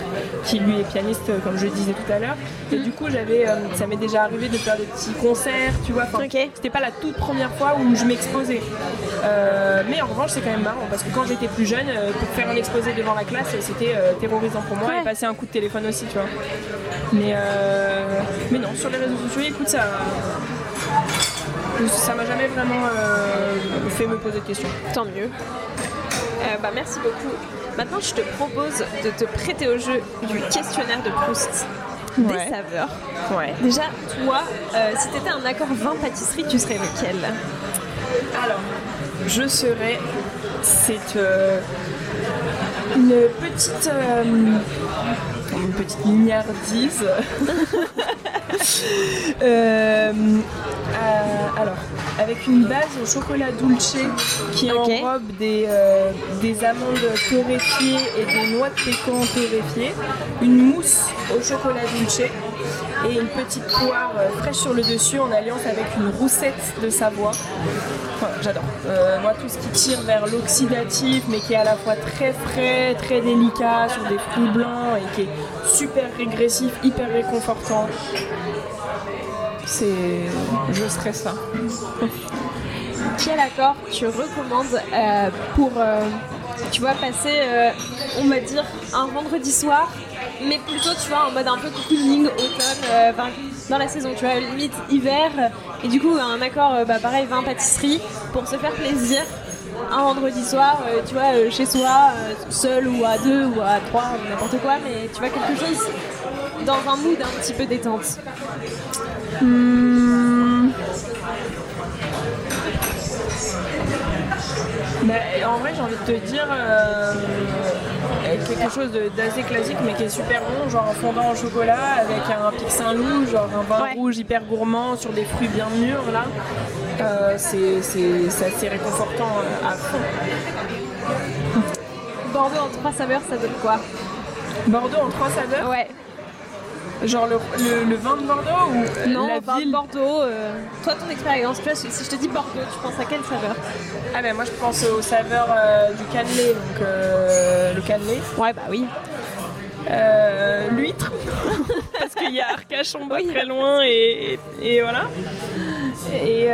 qui lui est pianiste, comme je le disais tout à l'heure. Et du coup, j'avais, ça m'est déjà arrivé de faire des petits concerts, tu vois. C'était pas la toute première fois où je m'exposais. mais en revanche, c'est quand même marrant parce que quand j'étais plus jeune, pour faire un exposé devant la classe, c'était terrorisant pour moi et passer un coup de téléphone aussi, tu vois. Mais, euh, mais non, sur les réseaux sociaux, écoute, ça ça m'a jamais vraiment euh, fait me poser de questions. Tant mieux. Euh, bah, merci beaucoup. Maintenant, je te propose de te prêter au jeu du questionnaire de Proust des saveurs. Ouais. Déjà, toi, si tu étais un accord 20 pâtisserie, tu serais lequel? Alors, je serais. C'est une petite, euh, une petite mignardise. Euh, euh, alors, avec une base au chocolat dulce qui enrobe des, des amandes torréfiées et des noix de pécan torréfiées, une mousse au chocolat dulce et une petite poire fraîche sur le dessus en alliance avec une roussette de Savoie. j'adore. Euh, moi, tout ce qui tire vers l'oxydatif, mais qui est à la fois très frais, très délicat, sur des fruits blancs et qui est super régressif, hyper réconfortant. C'est. Je serais ça. Quel accord tu recommandes euh, pour, euh, tu passer, on va dire, un vendredi soir mais plutôt tu vois en mode un peu cooling automne euh, dans la saison tu vois limite hiver et du coup un accord euh, bah, pareil vin pâtisserie pour se faire plaisir un vendredi soir euh, tu vois chez soi seul ou à deux ou à trois n'importe quoi mais tu vois quelque chose dans un mood un petit peu détente hmm. en vrai j'ai envie de te dire quelque chose d'assez classique mais qui est super bon, genre un fondant au chocolat avec un pic Saint-Loup, genre un vin rouge hyper gourmand sur des fruits bien mûrs là. Euh, c'est assez réconfortant euh, à fond. Bordeaux en trois saveurs, ça donne quoi? Bordeaux en trois saveurs? Ouais. Genre le, le, vin de Bordeaux ou non, la vin de Bordeaux. Euh, toi, ton expérience, tu vois, si je te dis Bordeaux, tu penses à quelle saveur? Ah ben moi, je pense aux saveurs euh, du cannelé, donc euh, le cannelé. Ouais, bah oui. L'huître, parce qu'il y a Arcachon pas très loin et, et, voilà. Et,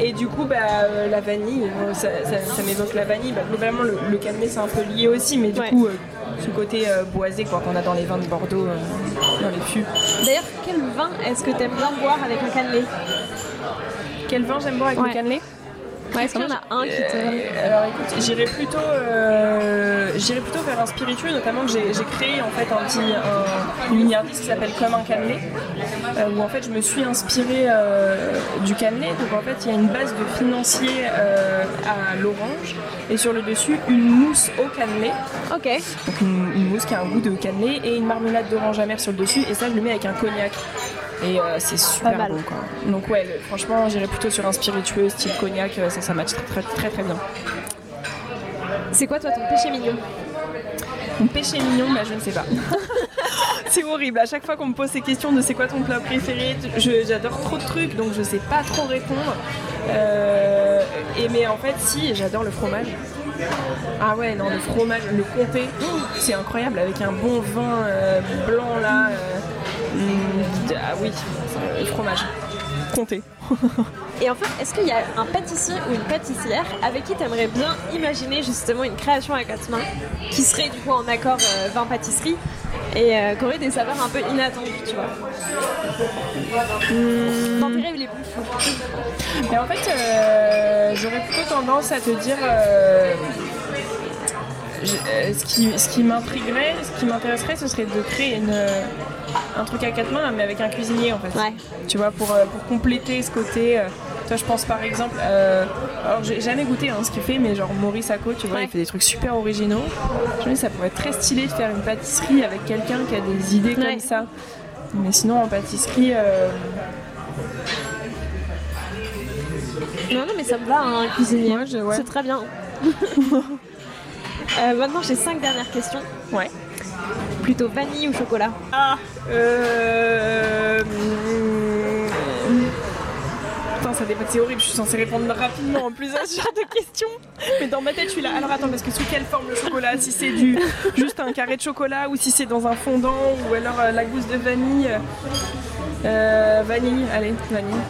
et, du coup, bah, la vanille, ça, ça, m'évoque la vanille. Bah, globalement, le, le cannelé, c'est un peu lié aussi, mais du coup, ce côté euh, boisé quoi qu'on a dans les vins de Bordeaux, euh, dans les fûts. D'ailleurs, quel vin est-ce que tu aimes bien boire avec un cannelé? Quel vin j'aime boire avec un cannelé? Est-ce qu'il y en a un qui te. Euh, alors écoute, j'irais plutôt, euh, plutôt vers un spiritueux, notamment que j'ai créé en fait un petit un, une mini artiste qui s'appelle Comme un cannelé, euh, où en fait je me suis inspirée du cannelé. Donc en fait il y a une base de financier à l'orange et sur le dessus une mousse au cannelé. Ok. Donc une, une mousse qui a un goût de cannelé et une marmelade d'orange amère sur le dessus et ça je le mets avec un cognac. Et euh, c'est super beau quoi. Donc ouais, franchement j'irais plutôt sur un spiritueux style cognac, euh, ça, ça match très très très, bien. C'est quoi toi ton péché mignon Mon péché mignon, bah je ne sais pas. c'est horrible. À chaque fois qu'on me pose ces questions de c'est quoi ton plat préféré, j'adore trop de trucs, donc je sais pas trop répondre. Euh, et mais en fait, si, j'adore le fromage. Ah ouais, non, le fromage, le comté, c'est incroyable avec un bon vin blanc là. Ah oui, le fromage. Comté. Et enfin, est-ce qu'il y a un pâtissier ou une pâtissière avec qui tu aimerais bien imaginer justement une création à quatre mains qui serait du coup en accord euh, vin-pâtisserie et euh, qui aurait des saveurs un peu inattendues, tu vois? Mmh. Dans tes rêves les plus fous. Mais en fait, euh, j'aurais plutôt tendance à te dire ce qui, ce qui m'intriguerait, ce qui m'intéresserait, ce serait de créer une un truc à quatre mains, mais avec un cuisinier en fait. Tu vois, pour, euh, pour compléter ce côté. Euh, toi, je pense par exemple, euh, alors j'ai jamais goûté hein, ce qu'il fait, mais genre Maurice Acco, tu vois, il fait des trucs super originaux. Je me dis, ça pourrait être très stylé de faire une pâtisserie avec quelqu'un qui a des idées comme ça. Mais sinon, en pâtisserie. Non, non, mais ça me va, hein, un cuisinier. C'est très bien. maintenant, j'ai cinq dernières questions. Ouais. Plutôt vanille ou chocolat Ah euh... Putain, ça dépend, c'est horrible, je suis censée répondre rapidement en plus à ce genre de questions. Mais dans ma tête, je suis là. Alors attends, parce que sous quelle forme le chocolat? Si c'est du juste un carré de chocolat ou si c'est dans un fondant ou alors euh, la gousse de vanille. Euh, vanille, allez, vanille.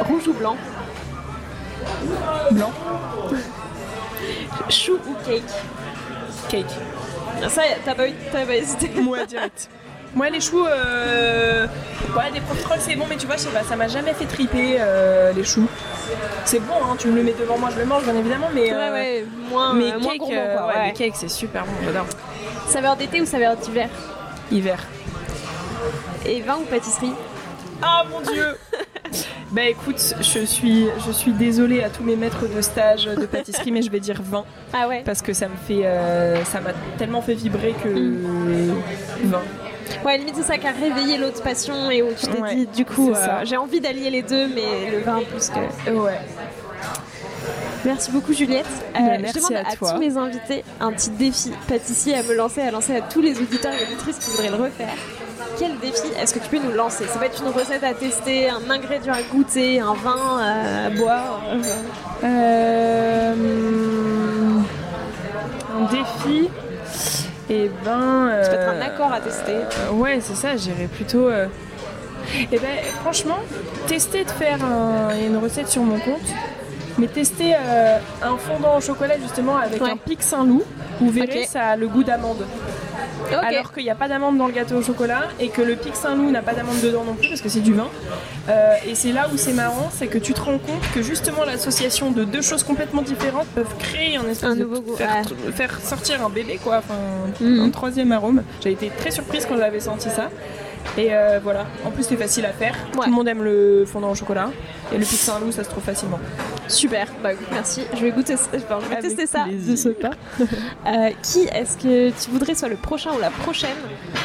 Rouge ou blanc? Blanc. Chou ou cake? Cake. Ça, t'as pas, pas hésité Moi, direct. Moi, les choux, euh... ouais, des profiteroles, c'est bon, mais tu vois, je sais pas, ça m'a jamais fait triper euh, les choux. C'est bon, hein, tu me le mets devant moi, je le mange, bien évidemment, mais. Ouais, euh, ouais, moins, mais euh, moins gourmand, quoi. Ouais, les cakes, c'est super bon, j'adore. Saveur d'été ou saveur d'hiver? Hiver. Et vin ou pâtisserie? Ah mon dieu Bah écoute, je suis, je suis désolée à tous mes maîtres de stage de pâtisserie, mais je vais dire 20. Ah ouais Parce que ça me fait. Euh, ça m'a tellement fait vibrer que. 20. Ouais, limite c'est ça qui a réveillé l'autre passion et où tu t'es dit, du coup, euh, j'ai envie d'allier les deux, mais le vin plus que. Ouais. Merci beaucoup Juliette. Euh, merci je demande à, tous mes invités un petit défi pâtissier à me lancer, à lancer à tous les auditeurs et auditrices qui voudraient le refaire quel défi est-ce que tu peux nous lancer? Ça va être une recette à tester, un ingrédient à goûter, un vin à boire? Euh, Un défi? Et eh ben. Ça peut être un accord à tester. Euh, ouais, c'est ça, j'irais plutôt. Et eh ben, franchement, tester de faire une recette sur mon compte, mais tester un fondant au chocolat justement avec un pic Saint-Loup, vous verrez, ça a le goût d'amande alors qu'il n'y a pas d'amande dans le gâteau au chocolat et que le Pic Saint-Loup n'a pas d'amande dedans non plus parce que c'est du vin. Euh, et c'est là où c'est marrant, c'est que tu te rends compte que justement l'association de deux choses complètement différentes peuvent créer un espèce nouveau goût. Faire, sortir un bébé quoi, enfin mhm. un troisième arôme. J'ai été très surprise quand j'avais senti ça. Et euh, voilà, en plus c'est facile à faire. Tout le monde aime le fondant au chocolat. Et le Pic Saint-Loup, ça se trouve facilement. Super, bah merci. Je vais goûter, je vais tester ça de ce pas. Euh, qui est-ce que tu voudrais soit le prochain ou la prochaine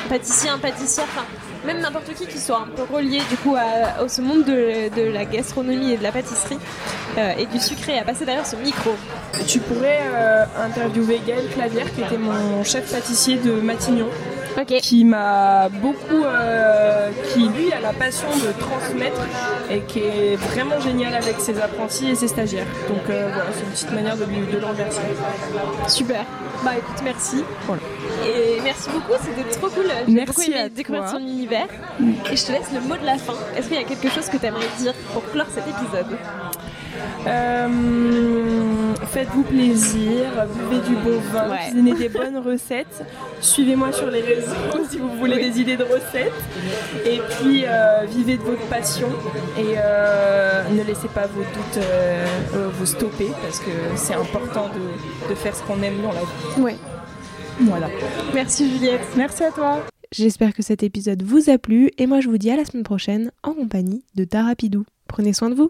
pâtissier, un pâtissier, enfin même n'importe qui qui soit un peu relié du coup à, ce monde de, la gastronomie et de la pâtisserie euh, et du sucré à passer derrière ce micro. Tu pourrais interviewer Gaël Clavière qui était mon chef pâtissier de Matignon qui m'a beaucoup, euh, qui lui a la passion de transmettre et qui est vraiment génial avec ses apprentis et ses stagiaires. Donc euh, voilà, c'est une petite manière de, de le remercier. Super. Bah écoute, merci. Et merci beaucoup, c'était trop cool. J'ai beaucoup aimé découvrir ton univers. Et je te laisse le mot de la fin. Est-ce qu'il y a quelque chose que tu aimerais dire pour clore cet épisode? Faites-vous plaisir, buvez du bon vin, cuisinez des bonnes recettes. Suivez-moi sur les réseaux si vous voulez des idées de recettes. Et puis vivez de votre passion et ne laissez pas vos doutes vous stopper parce que c'est important de, de, faire ce qu'on aime dans la vie. Ouais. Voilà. Merci Juliette. Merci à toi. J'espère que cet épisode vous a plu et moi je vous dis à la semaine prochaine en compagnie de Tarapidou. Prenez soin de vous.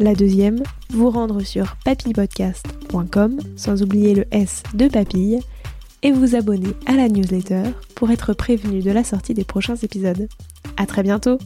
La deuxième, vous rendre sur papillepodcast.com sans oublier le S de papille et vous abonner à la newsletter pour être prévenu de la sortie des prochains épisodes. À très bientôt!